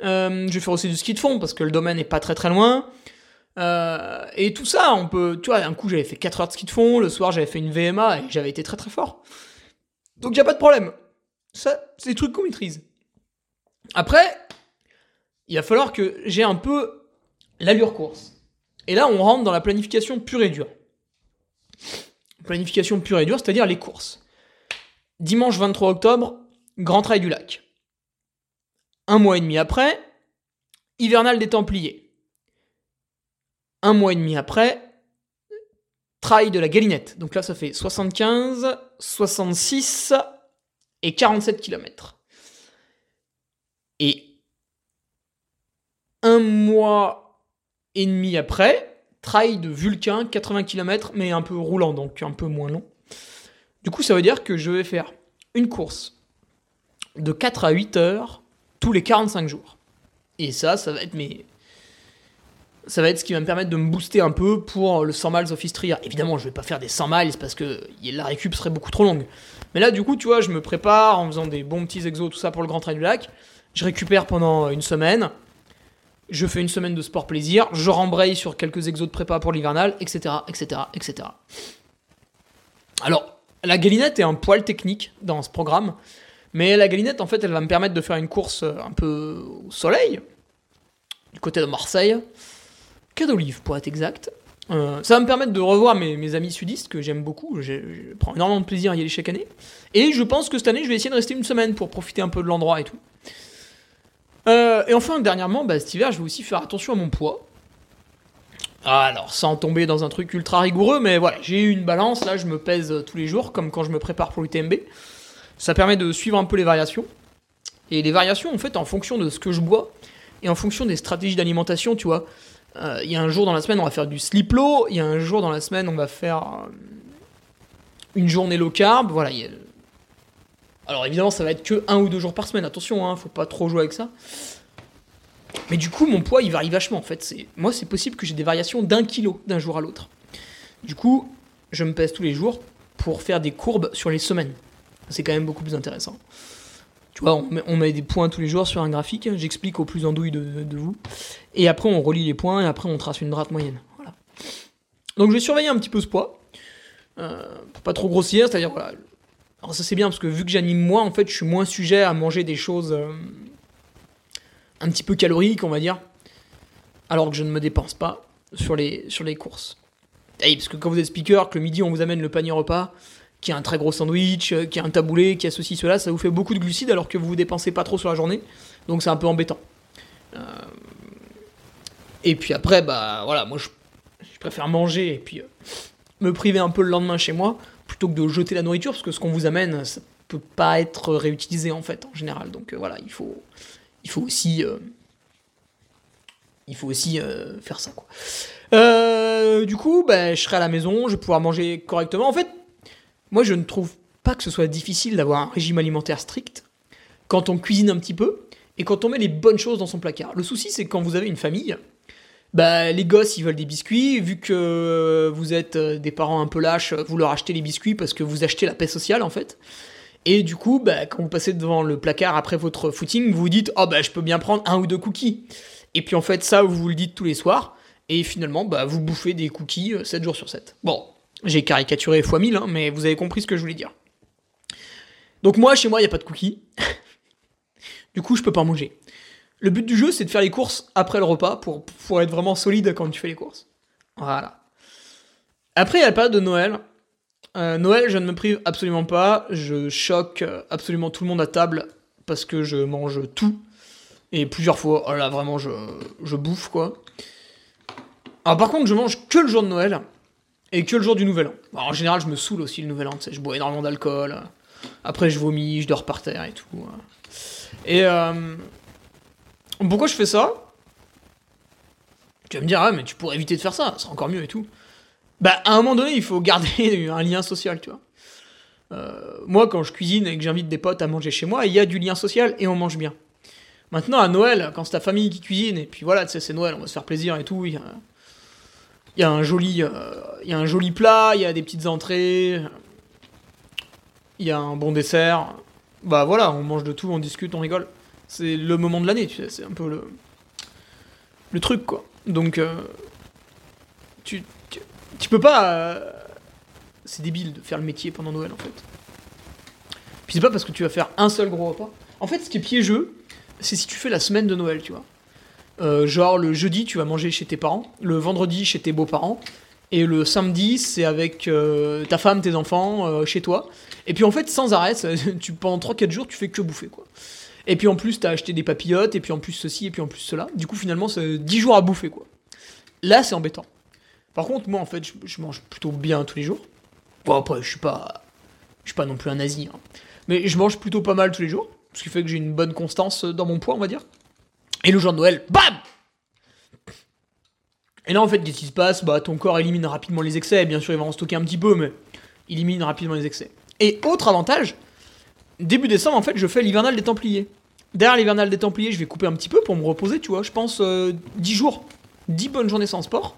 Euh, je vais faire aussi du ski de fond parce que le domaine est pas très très loin. Euh, et tout ça, on peut, tu vois, un coup j'avais fait 4 heures de ski de fond, le soir j'avais fait une VMA et j'avais été très très fort. Donc y a pas de problème. Ça, c'est des trucs qu'on maîtrise. Après, il va falloir que j'ai un peu l'allure course. Et là, on rentre dans la planification pure et dure. Planification pure et dure, c'est-à-dire les courses. Dimanche 23 octobre, Grand Trail du Lac. Un mois et demi après, Hivernal des Templiers. Un mois et demi après, Trail de la Galinette. Donc là, ça fait 75, 66 et 47 km. Et un mois et demi après, Trail de Vulcain, 80 km, mais un peu roulant, donc un peu moins long. Du coup, ça veut dire que je vais faire une course de 4 à 8 heures tous les 45 jours. Et ça, ça va être mes... Ça va être ce qui va me permettre de me booster un peu pour le 100 miles of Istria. Évidemment, je vais pas faire des 100 miles parce que la récup serait beaucoup trop longue. Mais là, du coup, tu vois, je me prépare en faisant des bons petits exos, tout ça pour le Grand Trail du Lac. Je récupère pendant une semaine. Je fais une semaine de sport plaisir. Je rembraye sur quelques exos de prépa pour l'hivernal, etc., etc., etc. Alors, la galinette est un poil technique dans ce programme, mais la galinette, en fait, elle va me permettre de faire une course euh, un peu au soleil, du côté de Marseille, quai d'olive pour être exact. Euh, ça va me permettre de revoir mes, amis sudistes que j'aime beaucoup, je, prends énormément de plaisir à y aller chaque année. Et je pense que cette année, je vais essayer de rester une semaine pour profiter un peu de l'endroit et tout. Euh, et enfin, dernièrement, bah, cet hiver, je vais aussi faire attention à mon poids. Ah, alors, sans tomber dans un truc ultra rigoureux, mais voilà, j'ai eu une balance, là je me pèse euh, tous les jours, comme quand je me prépare pour l'UTMB. Ça permet de suivre un peu les variations. Et les variations, en fait, en fonction de ce que je bois, et en fonction des stratégies d'alimentation, tu vois. Euh, il y a un jour dans la semaine, on va faire du slip low, il y a un jour dans la semaine, on va faire une journée low carb, voilà. Alors évidemment, ça va être que un ou deux jours par semaine, attention, hein, faut pas trop jouer avec ça. Mais du coup, mon poids, il varie vachement en fait. Moi, c'est possible que j'ai des variations d'un kilo d'un jour à l'autre. Du coup, je me pèse tous les jours pour faire des courbes sur les semaines. C'est quand même beaucoup plus intéressant. Tu vois, on met, des points tous les jours sur un graphique, j'explique au plus andouille de, de, vous. Et après, on relie les points et après, on trace une droite moyenne. Donc, je vais surveiller un petit peu ce poids. Euh, pour pas trop grossir, c'est-à-dire, voilà. Alors, ça, c'est bien parce que vu que j'anime moi, en fait, je suis moins sujet à manger des choses. Euh, un petit peu calorique, on va dire, alors que je ne me dépense pas sur les, sur les courses. parce que quand vous êtes speaker, que le midi on vous amène le panier repas, qui a un très gros sandwich, qui a un taboulé, qui a ceci, cela, ça vous fait beaucoup de glucides alors que vous vous dépensez pas trop sur la journée. Donc c'est un peu embêtant. Et puis après, bah voilà, moi je, préfère manger et puis me priver un peu le lendemain chez moi que de jeter la nourriture parce que ce qu'on vous amène, ça peut pas être réutilisé en fait en général. Donc voilà, il faut, il faut aussi il faut aussi euh, faire ça quoi. Euh, du coup, bah, je serai à la maison, je vais pouvoir manger correctement. En fait, moi je ne trouve pas que ce soit difficile d'avoir un régime alimentaire strict quand on cuisine un petit peu et quand on met les bonnes choses dans son placard. Le souci c'est quand vous avez une famille, bah, les gosses ils veulent des biscuits, vu que vous êtes euh, des parents un peu lâches, vous leur achetez les biscuits parce que vous achetez la paix sociale en fait. Et du coup, bah, quand vous passez devant le placard après votre footing, vous vous dites Oh, bah, je peux bien prendre un ou deux cookies. Et puis en fait, ça, vous vous le dites tous les soirs. Et finalement, bah, vous bouffez des cookies 7 euh, jours sur 7. Bon, j'ai caricaturé x 1000, hein, mais vous avez compris ce que je voulais dire. Donc moi, chez moi, il n'y a pas de cookies. [laughs] du coup, je peux pas manger. Le but du jeu, c'est de faire les courses après le repas pour, pour être vraiment solide quand tu fais les courses. Voilà. Après, il y a la période de Noël. Euh, Noël, je ne me prive absolument pas. Je choque absolument tout le monde à table parce que je mange tout. Et plusieurs fois, oh là, vraiment, je, je bouffe, quoi. Alors, par contre, je mange que le jour de Noël et que le jour du Nouvel An. en général, je me saoule aussi le Nouvel An, je bois énormément d'alcool. Après, je vomis, je dors par terre et tout. Et euh, pourquoi je fais ça Tu vas me dire, ah, mais tu pourrais éviter de faire ça, c'est encore mieux et tout. Bah, à un moment donné, il faut garder [laughs] un lien social, tu vois. Euh, moi, quand je cuisine et que j'invite des potes à manger chez moi, il y a du lien social et on mange bien. Maintenant, à Noël, quand c'est ta famille qui cuisine, et puis voilà, tu sais, c'est Noël, on va se faire plaisir et tout, il y a, un joli, euh, il y a un joli plat, il y a des petites entrées, il y a un bon dessert. Bah voilà, on mange de tout, on discute, on rigole. C'est le moment de l'année, tu sais, c'est un peu le, le truc, quoi. Donc, euh, tu, peux pas... Euh, c'est débile de faire le métier pendant Noël, en fait. Puis c'est pas parce que tu vas faire un seul gros repas. En fait, ce qui est piégeux, c'est si tu fais la semaine de Noël, tu vois. Euh, genre le jeudi, tu vas manger chez tes parents, le vendredi chez tes beaux-parents, et le samedi, c'est avec ta femme, tes enfants, chez toi. Et puis en fait, sans arrêt, [laughs] tu, pendant 3-4 jours, tu fais que bouffer, quoi. Et puis en plus, t'as acheté des papillotes, et puis en plus ceci, et puis en plus cela. Du coup, finalement, c'est 10 jours à bouffer, quoi. Là, c'est embêtant. Par contre, moi, en fait, je, mange plutôt bien tous les jours. Bon, après, je suis pas... Je suis pas non plus un nazi, hein. Mais je mange plutôt pas mal tous les jours ce qui fait que j'ai une bonne constance dans mon poids, on va dire. Et le jour de Noël, BAM Et là, en fait, qu'est-ce qui se passe? Bah, ton corps élimine rapidement les excès. Bien sûr, il va en stocker un petit peu, mais il élimine rapidement les excès. Et autre avantage, début décembre, en fait, je fais l'hivernal des Templiers. Derrière l'hivernal des Templiers, je vais couper un petit peu pour me reposer, tu vois. Je pense 10 euh, jours, 10 bonnes journées sans sport.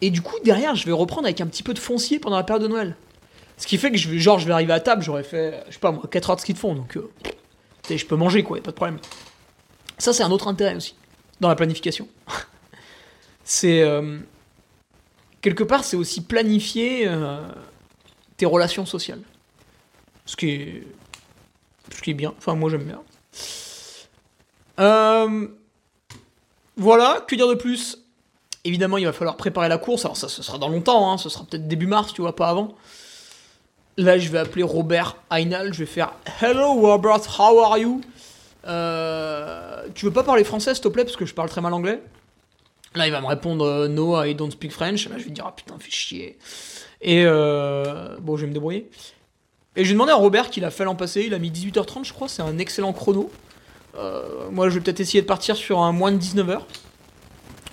Et du coup, derrière, je vais reprendre avec un petit peu de foncier pendant la période de Noël. Ce qui fait que je vais, genre, je vais arriver à table, j'aurais fait, je sais pas moi, 4 heures de ski de fond, donc euh, je peux manger quoi, pas de problème. Ça, c'est un autre intérêt aussi, dans la planification. [laughs] c'est. Euh, quelque part, c'est aussi planifier tes relations sociales. Ce qui est. Ce qui est bien, enfin, moi j'aime bien. voilà, que dire de plus? Évidemment, il va falloir préparer la course. Alors, ça, ce sera dans longtemps, hein, ce sera peut-être début mars, tu vois, pas avant. Là, je vais appeler Robert Einal. Je vais faire Hello Robert, how are you? Euh, Tu veux pas parler français, s'il te plaît, parce que je parle très mal anglais? Là, il va me répondre euh, No, I don't speak French. Là, je vais dire Ah putain, fais chier. Et euh, bon, je vais me débrouiller. Et je vais demander à Robert qu'il a fait l'an passé. Il a mis 18h30, je crois. C'est un excellent chrono. moi, je vais peut-être essayer de partir sur un moins de 19h.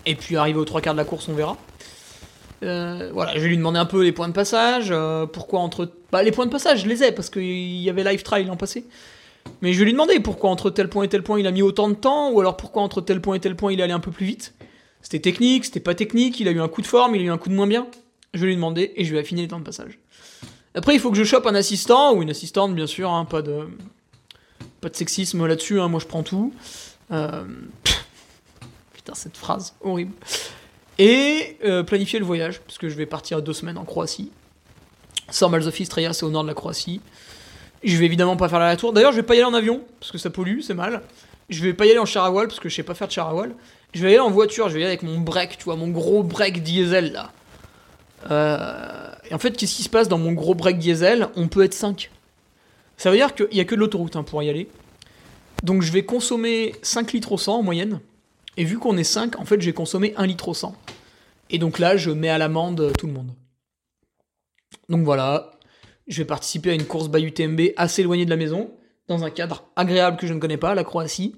Et puis arriver aux trois quarts de la course, on verra. Euh, voilà, je vais lui demander un peu les points de passage. Euh, pourquoi entre. Bah, les points de passage, je les ai parce qu'il y avait Live Trial l'an passé. Mais je vais lui demander pourquoi entre tel point et tel point il a mis autant de temps, ou alors pourquoi entre tel point et tel point il est allé un peu plus vite. C'était technique, c'était pas technique, il a eu un coup de forme, il a eu un coup de moins bien. Je vais lui demander et je vais affiner les temps de passage. Après, il faut que je chope un assistant, ou une assistante bien sûr, hein, pas de. Pas de sexisme là-dessus, hein, moi je prends tout. Euh, [laughs] putain, cette phrase, horrible. Et euh, planifier le voyage, parce que je vais partir deux semaines en Croatie. Sans Malzofistria, c'est au nord de la Croatie. Je vais évidemment pas faire la tour. D'ailleurs, je vais pas y aller en avion, parce que ça pollue, c'est mal. Je vais pas y aller en charawal, parce que je sais pas faire de charawal. Je vais y aller en voiture, je vais y aller avec mon break, tu vois, mon gros break diesel là. Euh, et en fait, qu'est-ce qui se passe dans mon gros break diesel? On peut être 5. Ça veut dire qu'il n'y a que de l'autoroute hein, pour y aller. Donc je vais consommer 5 litres au 100 en moyenne. Et vu qu'on est 5, en fait, j'ai consommé 1 litre au 100. Et donc là, je mets à l'amende tout le monde. Donc voilà, je vais participer à une course by UTMB assez éloignée de la maison, dans un cadre agréable que je ne connais pas, la Croatie.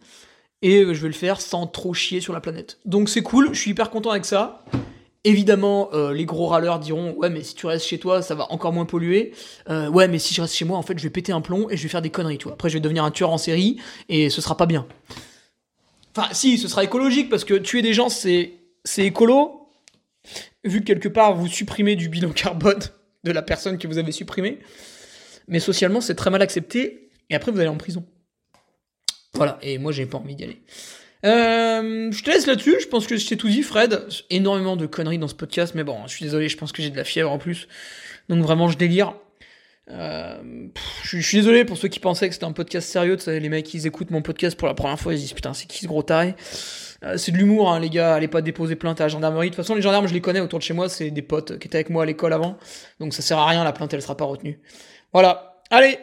Et je vais le faire sans trop chier sur la planète. Donc c'est cool, je suis hyper content avec ça. Évidemment, euh, les gros râleurs diront ouais mais si tu restes chez toi, ça va encore moins polluer. Euh, ouais mais si je reste chez moi, en fait, je vais péter un plomb et je vais faire des conneries, tu. Après, je vais devenir un tueur en série et ce sera pas bien. Enfin, si, ce sera écologique parce que tuer des gens, c'est c'est écolo. Vu que quelque part vous supprimez du bilan carbone de la personne que vous avez supprimée, mais socialement c'est très mal accepté et après vous allez en prison. Voilà. Et moi j'ai pas envie d'y aller. Euh, je te laisse là-dessus, je pense que je t'ai tout dit, Fred. Énormément de conneries dans ce podcast, mais bon, je suis désolé, je pense que j'ai de la fièvre en plus. Donc vraiment, je délire. Euh, je, suis désolé pour ceux qui pensaient que c'était un podcast sérieux. Les mecs, ils écoutent mon podcast pour la première fois, ils disent putain, c'est qui ce gros taré? Euh, C'est de l'humour, hein, les gars. Allez pas déposer plainte à la gendarmerie. De toute façon, les gendarmes, je les connais autour de chez moi. C'est des potes qui étaient avec moi à l'école avant. Donc ça sert à rien, la plainte, elle sera pas retenue. Voilà. Allez,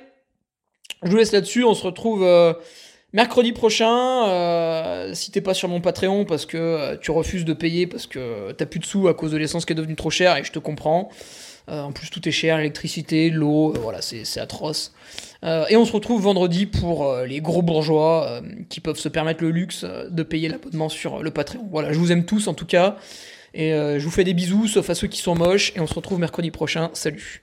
je vous laisse là-dessus. On se retrouve. Euh, Mercredi prochain, euh, si t'es pas sur mon Patreon parce que euh, tu refuses de payer parce que t'as plus de sous à cause de l'essence qui est devenue trop chère et je te comprends. Euh, en plus tout est cher, l'électricité, l'eau, voilà, c'est atroce. et on se retrouve vendredi pour les gros bourgeois qui peuvent se permettre le luxe de payer l'abonnement sur le Patreon. Voilà, je vous aime tous en tout cas. Et je vous fais des bisous, sauf à ceux qui sont moches. Et on se retrouve mercredi prochain. Salut.